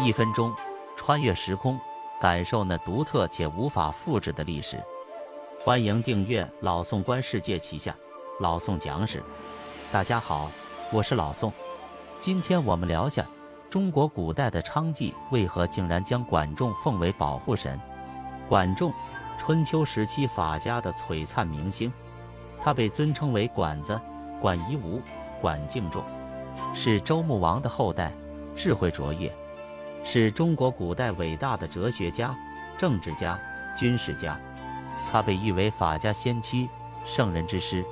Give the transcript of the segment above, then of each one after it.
一分钟穿越时空，感受那独特且无法复制的历史。欢迎订阅老宋观世界旗下老宋讲史。大家好，我是老宋。今天我们聊下中国古代的昌妓为何竟然将管仲奉为保护神。管仲，春秋时期法家的璀璨明星，他被尊称为管子、管夷吾、管敬仲，是周穆王的后代，智慧卓越。是中国古代伟大的哲学家、政治家、军事家，他被誉为法家先驱、圣人之师，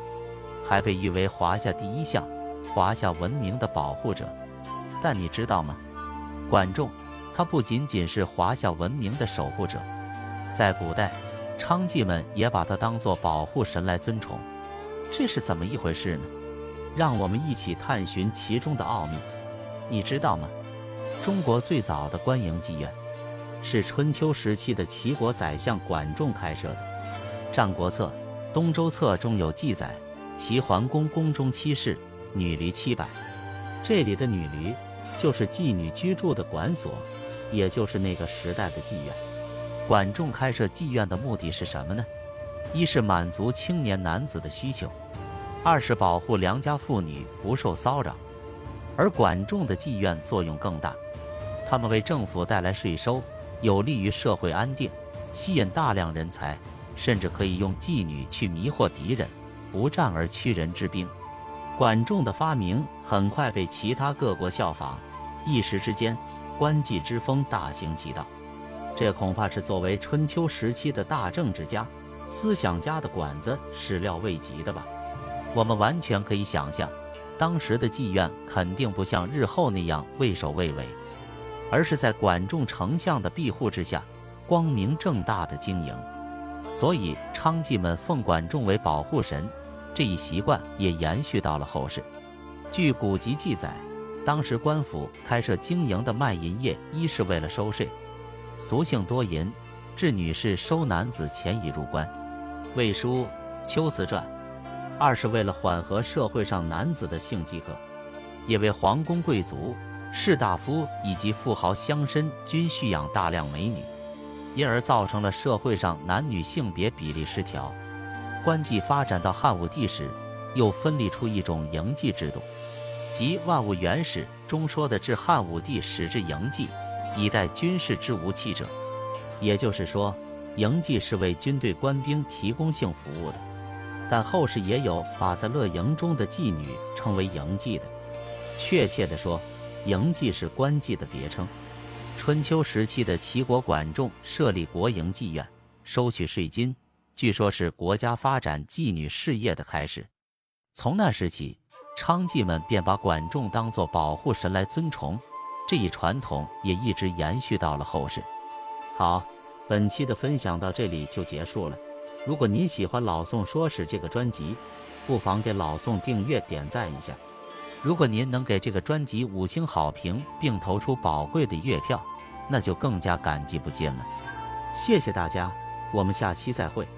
还被誉为华夏第一项、华夏文明的保护者。但你知道吗？管仲，他不仅仅是华夏文明的守护者，在古代，娼妓们也把他当作保护神来尊崇。这是怎么一回事呢？让我们一起探寻其中的奥秘。你知道吗？中国最早的官营妓院，是春秋时期的齐国宰相管仲开设的。《战国策·东周策》中有记载，齐桓公宫中妻室，女驴七百。这里的女驴，就是妓女居住的馆所，也就是那个时代的妓院。管仲开设妓院的目的是什么呢？一是满足青年男子的需求，二是保护良家妇女不受骚扰。而管仲的妓院作用更大。他们为政府带来税收，有利于社会安定，吸引大量人才，甚至可以用妓女去迷惑敌人，不战而屈人之兵。管仲的发明很快被其他各国效仿，一时之间，官妓之风大行其道。这恐怕是作为春秋时期的大政治家、思想家的管子始料未及的吧？我们完全可以想象，当时的妓院肯定不像日后那样畏首畏尾。而是在管仲丞相的庇护之下，光明正大的经营，所以娼妓们奉管仲为保护神，这一习惯也延续到了后世。据古籍记载，当时官府开设经营的卖淫业，一是为了收税，俗姓多淫，致女士收男子钱以入关，《魏书·秋辞传》；二是为了缓和社会上男子的性饥渴，也为皇宫贵族。士大夫以及富豪乡绅均蓄养大量美女，因而造成了社会上男女性别比例失调。官妓发展到汉武帝时，又分立出一种营妓制度，即《万物原始》中说的“至汉武帝始至营妓，以待军事之无器者”。也就是说，营妓是为军队官兵提供性服务的。但后世也有把在乐营中的妓女称为营妓的。确切地说，营妓是官妓的别称。春秋时期的齐国管仲设立国营妓院，收取税金，据说是国家发展妓女事业的开始。从那时起，娼妓们便把管仲当作保护神来尊崇，这一传统也一直延续到了后世。好，本期的分享到这里就结束了。如果您喜欢老宋说史这个专辑，不妨给老宋订阅点赞一下。如果您能给这个专辑五星好评，并投出宝贵的月票，那就更加感激不尽了。谢谢大家，我们下期再会。